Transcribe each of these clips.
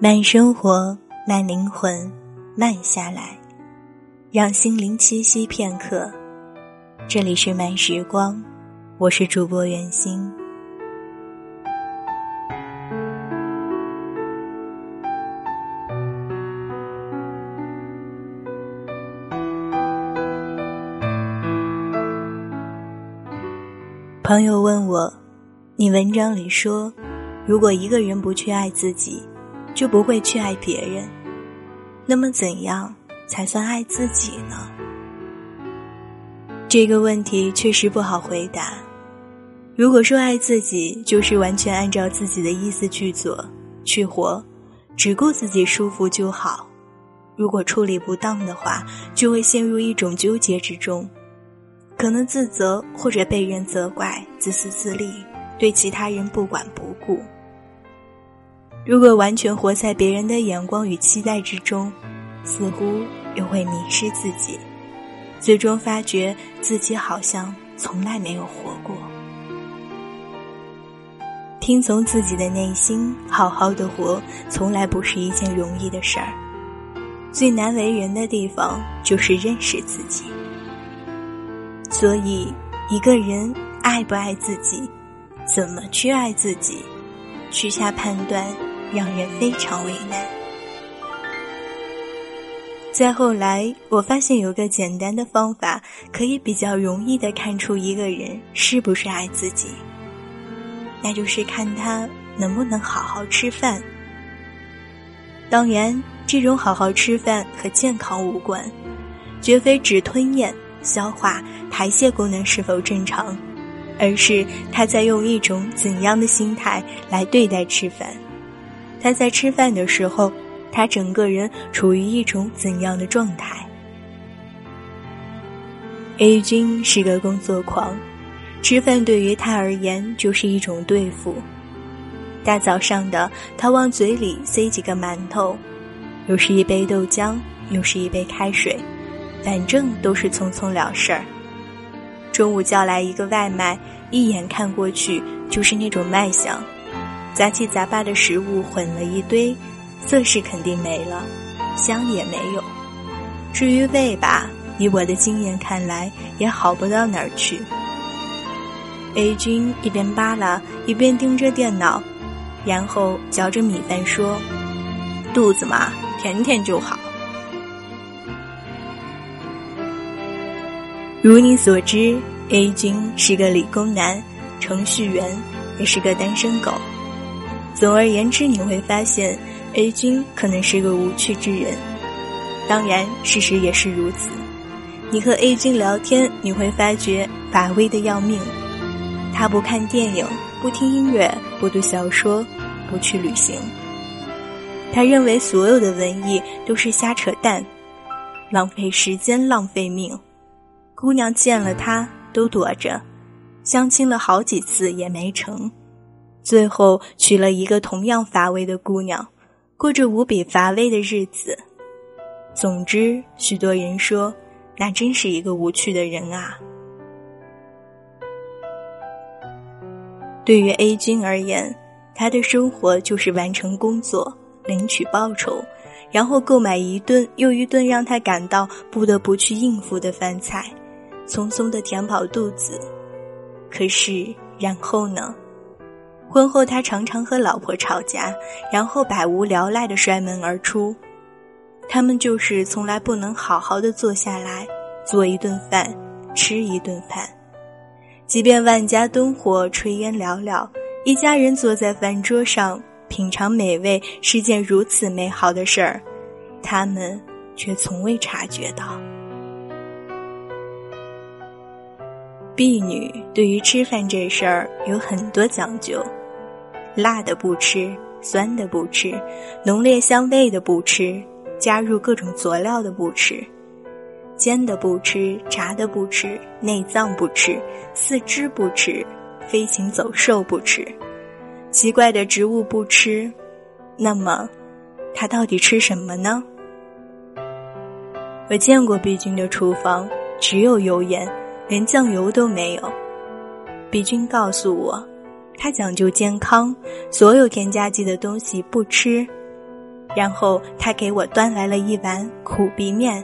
慢生活，慢灵魂，慢下来，让心灵栖息片刻。这里是慢时光，我是主播袁心。朋友问我：“你文章里说，如果一个人不去爱自己，就不会去爱别人。那么，怎样才算爱自己呢？”这个问题确实不好回答。如果说爱自己就是完全按照自己的意思去做、去活，只顾自己舒服就好；如果处理不当的话，就会陷入一种纠结之中。可能自责或者被人责怪，自私自利，对其他人不管不顾。如果完全活在别人的眼光与期待之中，似乎又会迷失自己，最终发觉自己好像从来没有活过。听从自己的内心，好好的活，从来不是一件容易的事儿。最难为人的地方，就是认识自己。所以，一个人爱不爱自己，怎么去爱自己，去下判断，让人非常为难。再后来，我发现有个简单的方法，可以比较容易的看出一个人是不是爱自己，那就是看他能不能好好吃饭。当然，这种好好吃饭和健康无关，绝非只吞咽。消化、排泄功能是否正常，而是他在用一种怎样的心态来对待吃饭？他在吃饭的时候，他整个人处于一种怎样的状态？A 君是个工作狂，吃饭对于他而言就是一种对付。大早上的，他往嘴里塞几个馒头，又是一杯豆浆，又是一杯开水。反正都是匆匆了事儿。中午叫来一个外卖，一眼看过去就是那种卖相，杂七杂八的食物混了一堆，色是肯定没了，香也没有。至于味吧，以我的经验看来也好不到哪儿去。A 君一边扒拉一边盯着电脑，然后嚼着米饭说：“肚子嘛，甜甜就好。”如你所知，A 君是个理工男，程序员，也是个单身狗。总而言之，你会发现 A 君可能是个无趣之人。当然，事实也是如此。你和 A 君聊天，你会发觉乏味的要命。他不看电影，不听音乐，不读小说，不去旅行。他认为所有的文艺都是瞎扯淡，浪费时间，浪费命。姑娘见了他都躲着，相亲了好几次也没成，最后娶了一个同样乏味的姑娘，过着无比乏味的日子。总之，许多人说，那真是一个无趣的人啊。对于 A 君而言，他的生活就是完成工作，领取报酬，然后购买一顿又一顿让他感到不得不去应付的饭菜。匆匆的填饱肚子，可是然后呢？婚后他常常和老婆吵架，然后百无聊赖的摔门而出。他们就是从来不能好好的坐下来做一顿饭，吃一顿饭。即便万家灯火，炊烟袅袅，一家人坐在饭桌上品尝美味是件如此美好的事儿，他们却从未察觉到。婢女对于吃饭这事儿有很多讲究，辣的不吃，酸的不吃，浓烈香味的不吃，加入各种佐料的不吃，煎的不吃，炸的不吃，内脏不吃，四肢不吃，飞禽走兽不吃，奇怪的植物不吃。那么，他到底吃什么呢？我见过毕君的厨房，只有油盐。连酱油都没有，毕君告诉我，他讲究健康，所有添加剂的东西不吃。然后他给我端来了一碗苦逼面，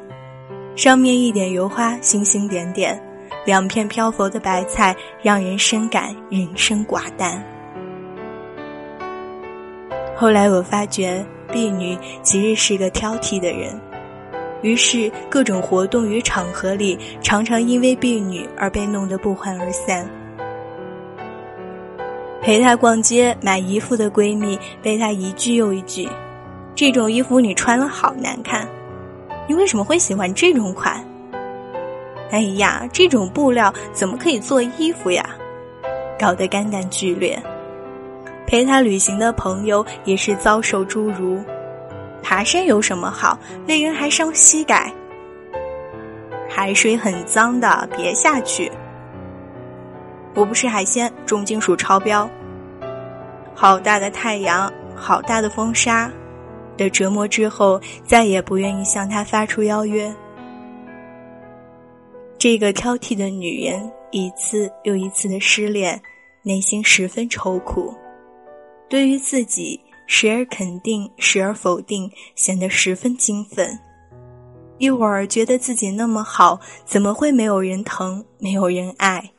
上面一点油花，星星点点，两片漂浮的白菜，让人深感人生寡淡。后来我发觉，婢女其实是个挑剔的人，于是各种活动与场合里，常常因为婢女而被弄得不欢而散。陪她逛街买衣服的闺蜜，被她一句又一句：“这种衣服你穿了好难看，你为什么会喜欢这种款？”“哎呀，这种布料怎么可以做衣服呀？”搞得肝胆俱裂。陪她旅行的朋友也是遭受诸如：爬山有什么好？累人还伤膝盖。海水很脏的，别下去。我不吃海鲜，重金属超标。好大的太阳，好大的风沙，的折磨之后，再也不愿意向他发出邀约。这个挑剔的女人，一次又一次的失恋，内心十分愁苦。对于自己，时而肯定，时而否定，显得十分兴奋。一会儿觉得自己那么好，怎么会没有人疼，没有人爱？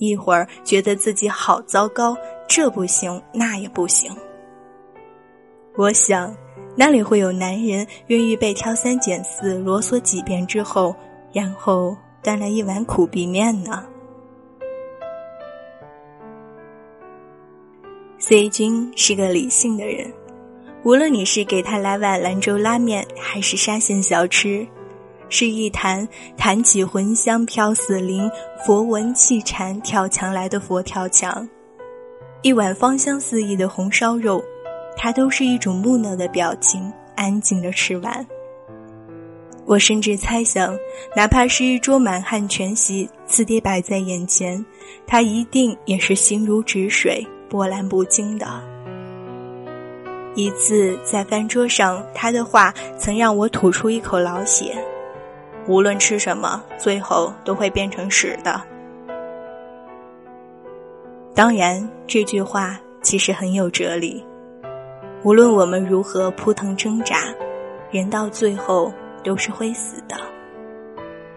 一会儿觉得自己好糟糕，这不行，那也不行。我想，哪里会有男人愿意被挑三拣四、啰嗦几遍之后，然后端来一碗苦逼面呢？C 君是个理性的人，无论你是给他来碗兰州拉面，还是沙县小吃，是一坛弹起魂香飘四邻，佛闻气禅跳墙来的佛跳墙，一碗芳香四溢的红烧肉，他都是一种木讷的表情，安静的吃完。我甚至猜想，哪怕是一桌满汉全席，次第摆在眼前，他一定也是心如止水。波澜不惊的。一次在饭桌上，他的话曾让我吐出一口老血。无论吃什么，最后都会变成屎的。当然，这句话其实很有哲理。无论我们如何扑腾挣扎，人到最后都是会死的。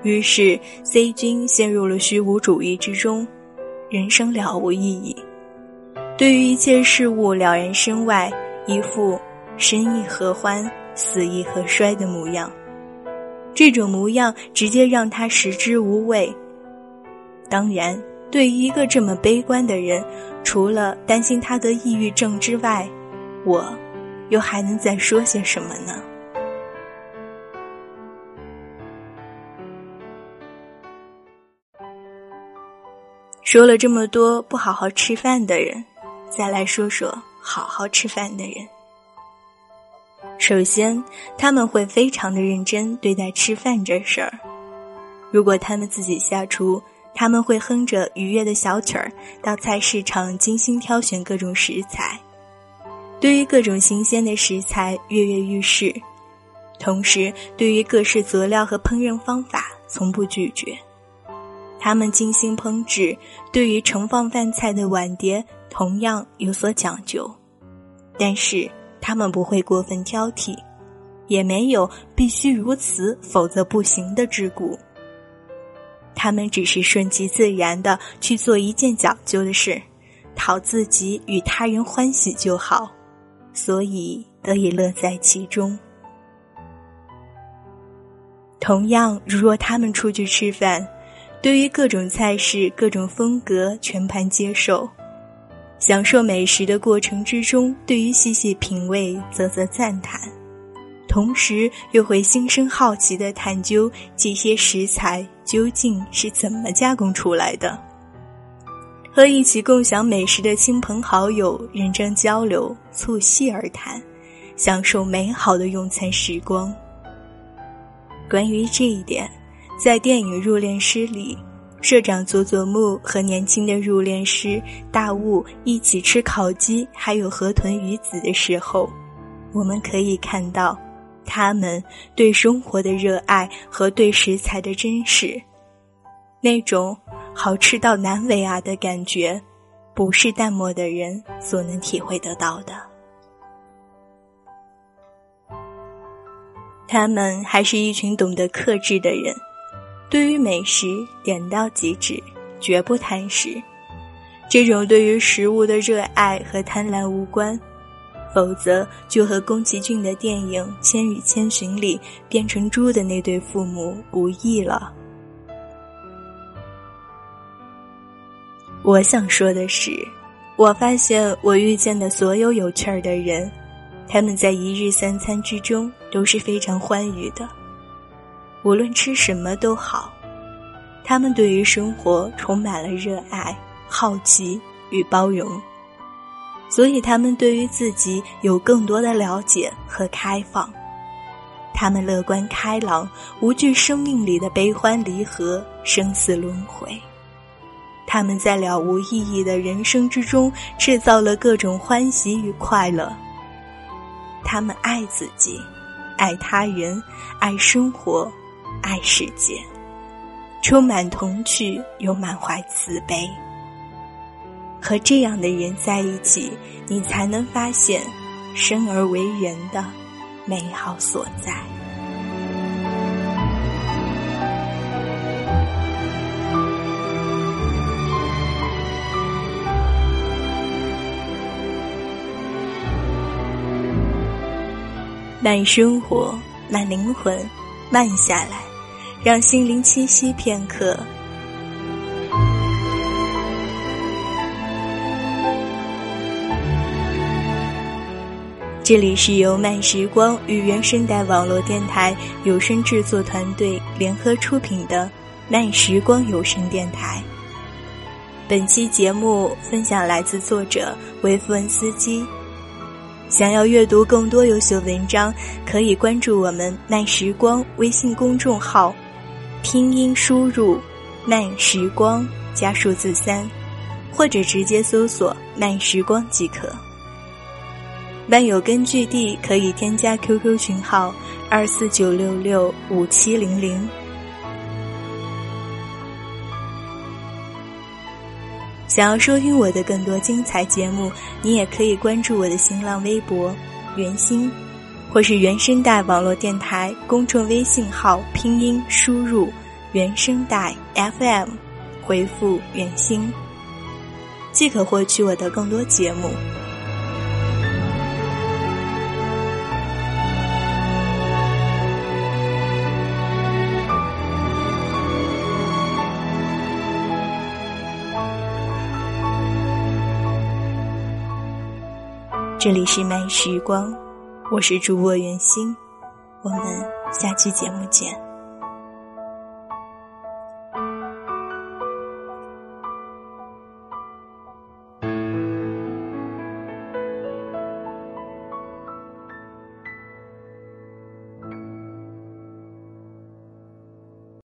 于是，C 君陷入了虚无主义之中，人生了无意义。对于一切事物了然身外，一副生亦何欢，死亦何衰的模样。这种模样直接让他食之无味。当然，对于一个这么悲观的人，除了担心他得抑郁症之外，我又还能再说些什么呢？说了这么多不好好吃饭的人。再来说说好好吃饭的人。首先，他们会非常的认真对待吃饭这事儿。如果他们自己下厨，他们会哼着愉悦的小曲儿，到菜市场精心挑选各种食材，对于各种新鲜的食材跃跃欲试，同时对于各式佐料和烹饪方法从不拒绝。他们精心烹制，对于盛放饭菜的碗碟。同样有所讲究，但是他们不会过分挑剔，也没有必须如此否则不行的桎梏。他们只是顺其自然的去做一件讲究的事，讨自己与他人欢喜就好，所以得以乐在其中。同样，如若他们出去吃饭，对于各种菜式、各种风格全盘接受。享受美食的过程之中，对于细细品味啧啧赞叹，同时又会心生好奇的探究这些食材究竟是怎么加工出来的。和一起共享美食的亲朋好友认真交流，促膝而谈，享受美好的用餐时光。关于这一点，在电影《入殓师》里。社长佐佐木和年轻的入殓师大雾一起吃烤鸡，还有河豚鱼子的时候，我们可以看到他们对生活的热爱和对食材的珍视。那种好吃到难为啊的感觉，不是淡漠的人所能体会得到的。他们还是一群懂得克制的人，对于美食点到即止，绝不贪食。这种对于食物的热爱和贪婪无关，否则就和宫崎骏的电影《千与千寻》里变成猪的那对父母无异了。我想说的是，我发现我遇见的所有有趣儿的人。他们在一日三餐之中都是非常欢愉的，无论吃什么都好。他们对于生活充满了热爱、好奇与包容，所以他们对于自己有更多的了解和开放。他们乐观开朗，无惧生命里的悲欢离合、生死轮回。他们在了无意义的人生之中制造了各种欢喜与快乐。他们爱自己，爱他人，爱生活，爱世界，充满童趣又满怀慈悲。和这样的人在一起，你才能发现生而为人的美好所在。慢生活，慢灵魂，慢下来，让心灵栖息片刻。这里是由慢时光与原声带网络电台有声制作团队联合出品的慢时光有声电台。本期节目分享来自作者维夫恩斯基。想要阅读更多优秀文章，可以关注我们“慢时光”微信公众号，拼音输入“慢时光”加数字三，或者直接搜索“慢时光”即可。漫友根据地可以添加 QQ 群号二四九六六五七零零。想要收听我的更多精彩节目，你也可以关注我的新浪微博“原星”，或是原声带网络电台公众微信号拼音输入“原声带 FM”，回复“原星”，即可获取我的更多节目。这里是慢时光，我是主播袁心，我们下期节目见。